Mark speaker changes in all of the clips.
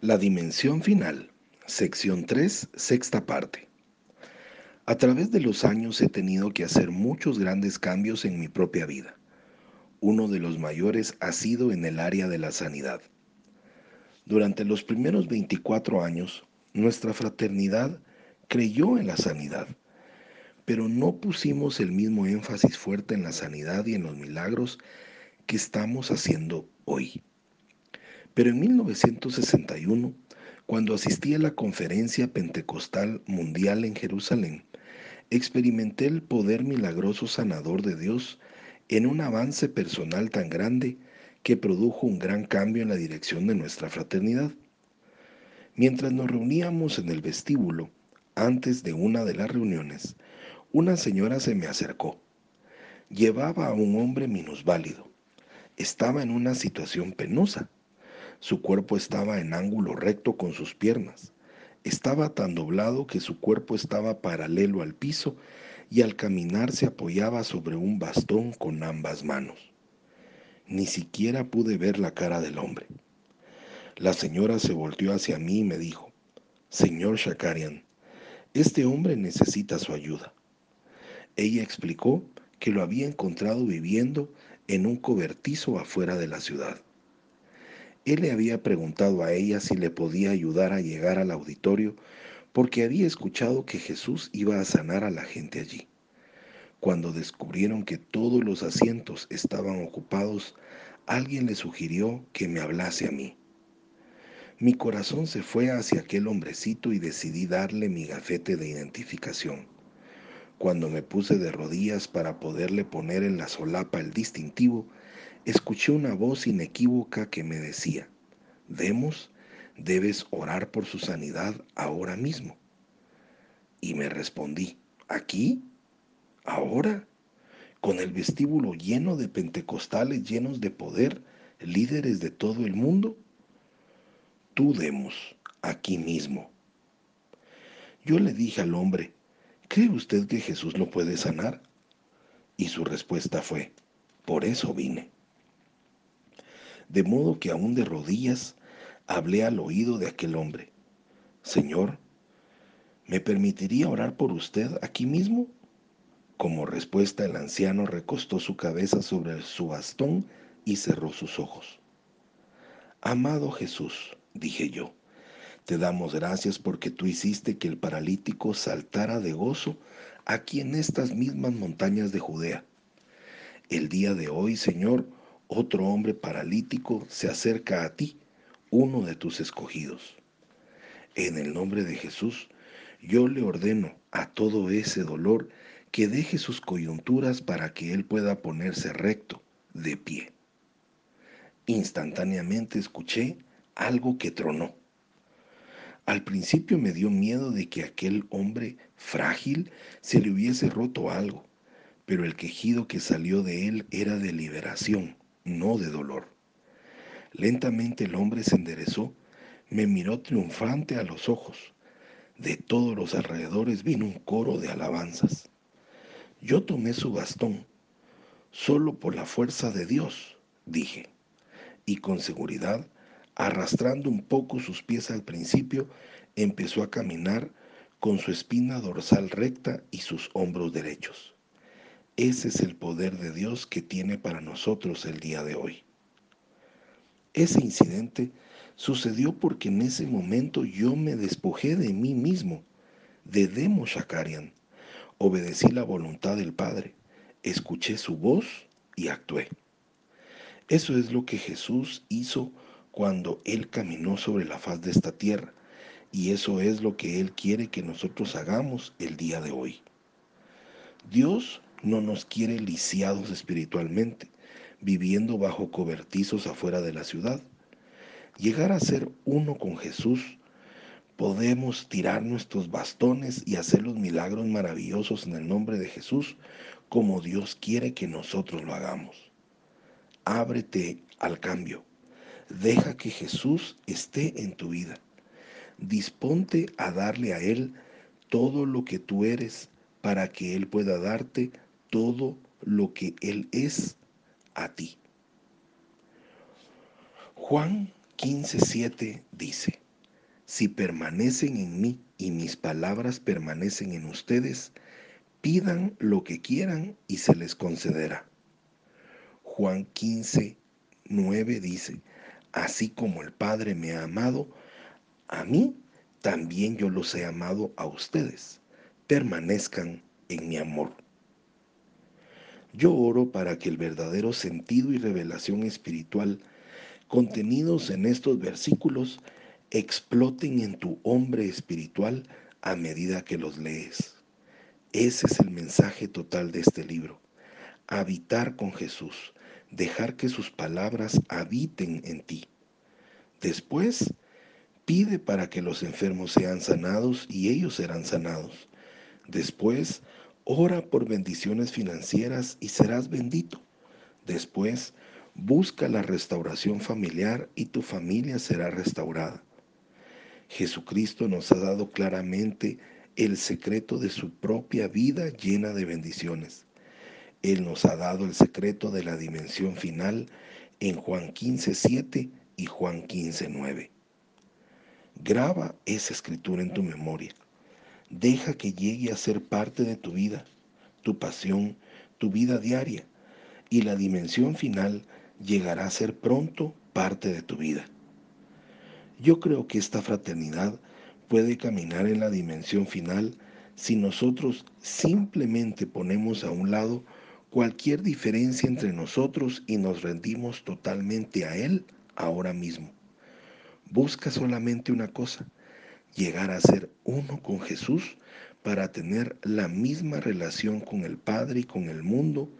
Speaker 1: La dimensión final, sección 3, sexta parte. A través de los años he tenido que hacer muchos grandes cambios en mi propia vida. Uno de los mayores ha sido en el área de la sanidad. Durante los primeros 24 años, nuestra fraternidad creyó en la sanidad, pero no pusimos el mismo énfasis fuerte en la sanidad y en los milagros que estamos haciendo hoy. Pero en 1961, cuando asistí a la conferencia pentecostal mundial en Jerusalén, experimenté el poder milagroso sanador de Dios en un avance personal tan grande que produjo un gran cambio en la dirección de nuestra fraternidad. Mientras nos reuníamos en el vestíbulo, antes de una de las reuniones, una señora se me acercó. Llevaba a un hombre minusválido. Estaba en una situación penosa. Su cuerpo estaba en ángulo recto con sus piernas. Estaba tan doblado que su cuerpo estaba paralelo al piso y al caminar se apoyaba sobre un bastón con ambas manos. Ni siquiera pude ver la cara del hombre. La señora se volteó hacia mí y me dijo, Señor Shakarian, este hombre necesita su ayuda. Ella explicó que lo había encontrado viviendo en un cobertizo afuera de la ciudad. Él le había preguntado a ella si le podía ayudar a llegar al auditorio porque había escuchado que Jesús iba a sanar a la gente allí. Cuando descubrieron que todos los asientos estaban ocupados, alguien le sugirió que me hablase a mí. Mi corazón se fue hacia aquel hombrecito y decidí darle mi gafete de identificación. Cuando me puse de rodillas para poderle poner en la solapa el distintivo, escuché una voz inequívoca que me decía, Demos, debes orar por su sanidad ahora mismo. Y me respondí, ¿aquí? ¿Ahora? ¿Con el vestíbulo lleno de pentecostales llenos de poder, líderes de todo el mundo? Tú demos, aquí mismo. Yo le dije al hombre, ¿cree usted que Jesús lo puede sanar? Y su respuesta fue, por eso vine de modo que aún de rodillas hablé al oído de aquel hombre. Señor, ¿me permitiría orar por usted aquí mismo? Como respuesta el anciano recostó su cabeza sobre su bastón y cerró sus ojos. Amado Jesús, dije yo, te damos gracias porque tú hiciste que el paralítico saltara de gozo aquí en estas mismas montañas de Judea. El día de hoy, Señor, otro hombre paralítico se acerca a ti, uno de tus escogidos. En el nombre de Jesús, yo le ordeno a todo ese dolor que deje sus coyunturas para que él pueda ponerse recto, de pie. Instantáneamente escuché algo que tronó. Al principio me dio miedo de que aquel hombre frágil se le hubiese roto algo, pero el quejido que salió de él era de liberación no de dolor. Lentamente el hombre se enderezó, me miró triunfante a los ojos. De todos los alrededores vino un coro de alabanzas. Yo tomé su bastón, solo por la fuerza de Dios, dije, y con seguridad, arrastrando un poco sus pies al principio, empezó a caminar con su espina dorsal recta y sus hombros derechos. Ese es el poder de Dios que tiene para nosotros el día de hoy. Ese incidente sucedió porque en ese momento yo me despojé de mí mismo, de Demo Shakarian. Obedecí la voluntad del Padre, escuché su voz y actué. Eso es lo que Jesús hizo cuando Él caminó sobre la faz de esta tierra, y eso es lo que Él quiere que nosotros hagamos el día de hoy. Dios no nos quiere lisiados espiritualmente, viviendo bajo cobertizos afuera de la ciudad. Llegar a ser uno con Jesús, podemos tirar nuestros bastones y hacer los milagros maravillosos en el nombre de Jesús, como Dios quiere que nosotros lo hagamos. Ábrete al cambio. Deja que Jesús esté en tu vida. Disponte a darle a Él todo lo que tú eres para que Él pueda darte todo lo que Él es a ti. Juan 15:7 dice, si permanecen en mí y mis palabras permanecen en ustedes, pidan lo que quieran y se les concederá. Juan 15, 9 dice, así como el Padre me ha amado, a mí también yo los he amado a ustedes. Permanezcan en mi amor. Yo oro para que el verdadero sentido y revelación espiritual contenidos en estos versículos exploten en tu hombre espiritual a medida que los lees. Ese es el mensaje total de este libro. Habitar con Jesús, dejar que sus palabras habiten en ti. Después, pide para que los enfermos sean sanados y ellos serán sanados. Después, ora por bendiciones financieras y serás bendito. Después, busca la restauración familiar y tu familia será restaurada. Jesucristo nos ha dado claramente el secreto de su propia vida llena de bendiciones. Él nos ha dado el secreto de la dimensión final en Juan 15.7 y Juan 15.9. Graba esa escritura en tu memoria. Deja que llegue a ser parte de tu vida, tu pasión, tu vida diaria. Y la dimensión final llegará a ser pronto parte de tu vida. Yo creo que esta fraternidad puede caminar en la dimensión final si nosotros simplemente ponemos a un lado cualquier diferencia entre nosotros y nos rendimos totalmente a Él ahora mismo. Busca solamente una cosa, llegar a ser uno con Jesús para tener la misma relación con el Padre y con el mundo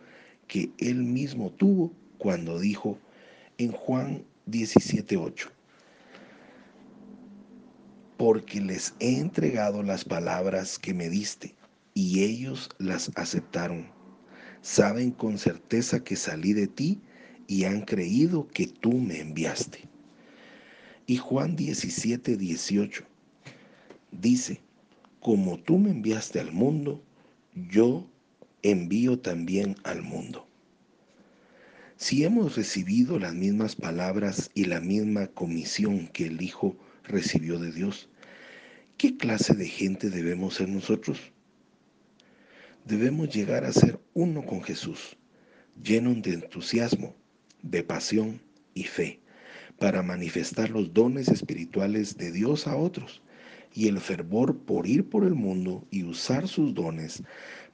Speaker 1: que Él mismo tuvo cuando dijo en Juan 17.8, porque les he entregado las palabras que me diste, y ellos las aceptaron. Saben con certeza que salí de ti y han creído que tú me enviaste. Y Juan 17, 18 dice, como tú me enviaste al mundo, yo envío también al mundo. Si hemos recibido las mismas palabras y la misma comisión que el Hijo recibió de Dios. ¿Qué clase de gente debemos ser nosotros? Debemos llegar a ser uno con Jesús, llenos de entusiasmo, de pasión y fe, para manifestar los dones espirituales de Dios a otros y el fervor por ir por el mundo y usar sus dones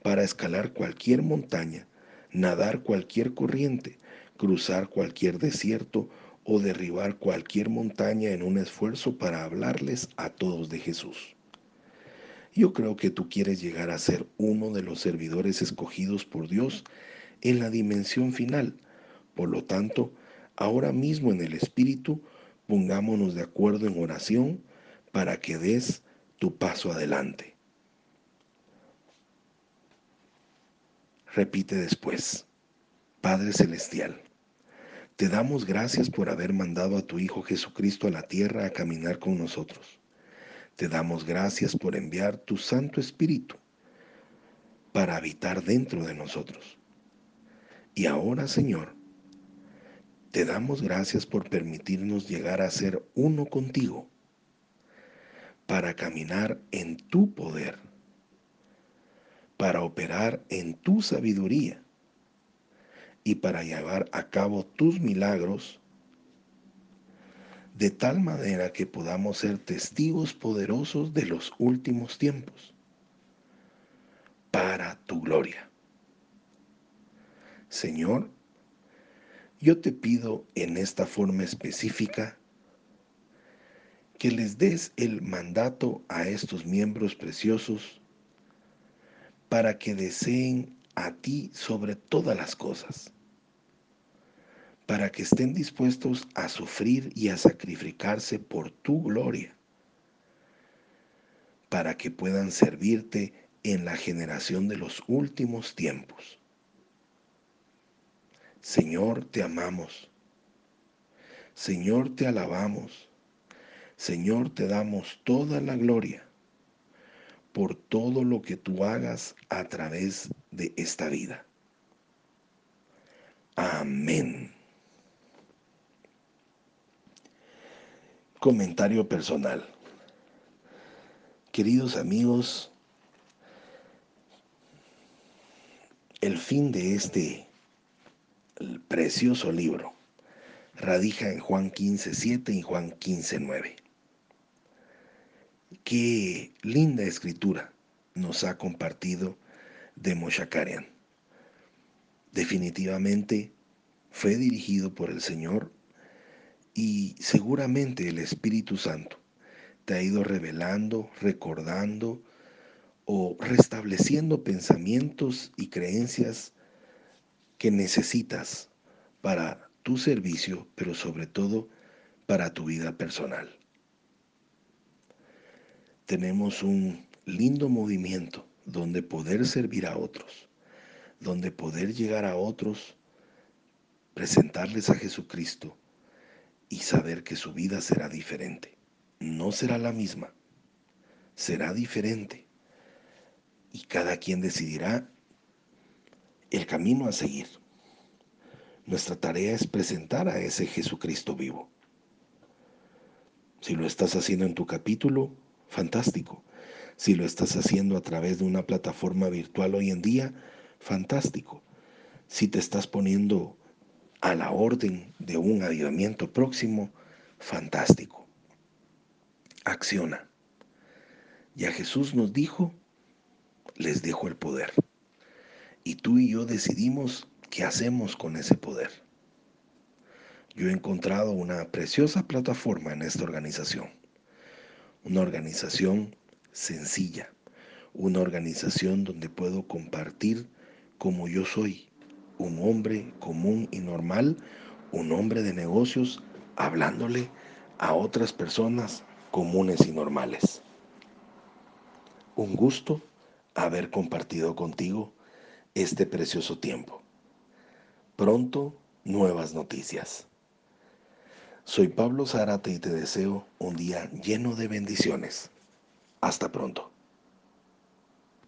Speaker 1: para escalar cualquier montaña, nadar cualquier corriente, cruzar cualquier desierto o derribar cualquier montaña en un esfuerzo para hablarles a todos de Jesús. Yo creo que tú quieres llegar a ser uno de los servidores escogidos por Dios en la dimensión final. Por lo tanto, ahora mismo en el Espíritu, pongámonos de acuerdo en oración para que des tu paso adelante. Repite después, Padre Celestial, te damos gracias por haber mandado a tu Hijo Jesucristo a la tierra a caminar con nosotros. Te damos gracias por enviar tu Santo Espíritu para habitar dentro de nosotros. Y ahora, Señor, te damos gracias por permitirnos llegar a ser uno contigo, para caminar en tu poder, para operar en tu sabiduría y para llevar a cabo tus milagros de tal manera que podamos ser testigos poderosos de los últimos tiempos para tu gloria. Señor, yo te pido en esta forma específica que les des el mandato a estos miembros preciosos para que deseen a ti sobre todas las cosas para que estén dispuestos a sufrir y a sacrificarse por tu gloria, para que puedan servirte en la generación de los últimos tiempos. Señor, te amamos. Señor, te alabamos. Señor, te damos toda la gloria por todo lo que tú hagas a través de esta vida. Amén. Comentario personal. Queridos amigos, el fin de este precioso libro radica en Juan 15.7 y Juan 15.9. Qué linda escritura nos ha compartido de Moshakarian. Definitivamente fue dirigido por el Señor y seguramente el Espíritu Santo te ha ido revelando, recordando o restableciendo pensamientos y creencias que necesitas para tu servicio, pero sobre todo para tu vida personal. Tenemos un lindo movimiento donde poder servir a otros, donde poder llegar a otros, presentarles a Jesucristo y saber que su vida será diferente. No será la misma, será diferente. Y cada quien decidirá el camino a seguir. Nuestra tarea es presentar a ese Jesucristo vivo. Si lo estás haciendo en tu capítulo, fantástico. Si lo estás haciendo a través de una plataforma virtual hoy en día, fantástico. Si te estás poniendo a la orden de un avivamiento próximo, fantástico. Acciona. Ya Jesús nos dijo, les dejo el poder. Y tú y yo decidimos qué hacemos con ese poder. Yo he encontrado una preciosa plataforma en esta organización. Una organización sencilla. Una organización donde puedo compartir como yo soy, un hombre común y normal, un hombre de negocios, hablándole a otras personas comunes y normales. Un gusto haber compartido contigo este precioso tiempo. Pronto, nuevas noticias. Soy Pablo Zárate y te deseo un día lleno de bendiciones. Hasta pronto.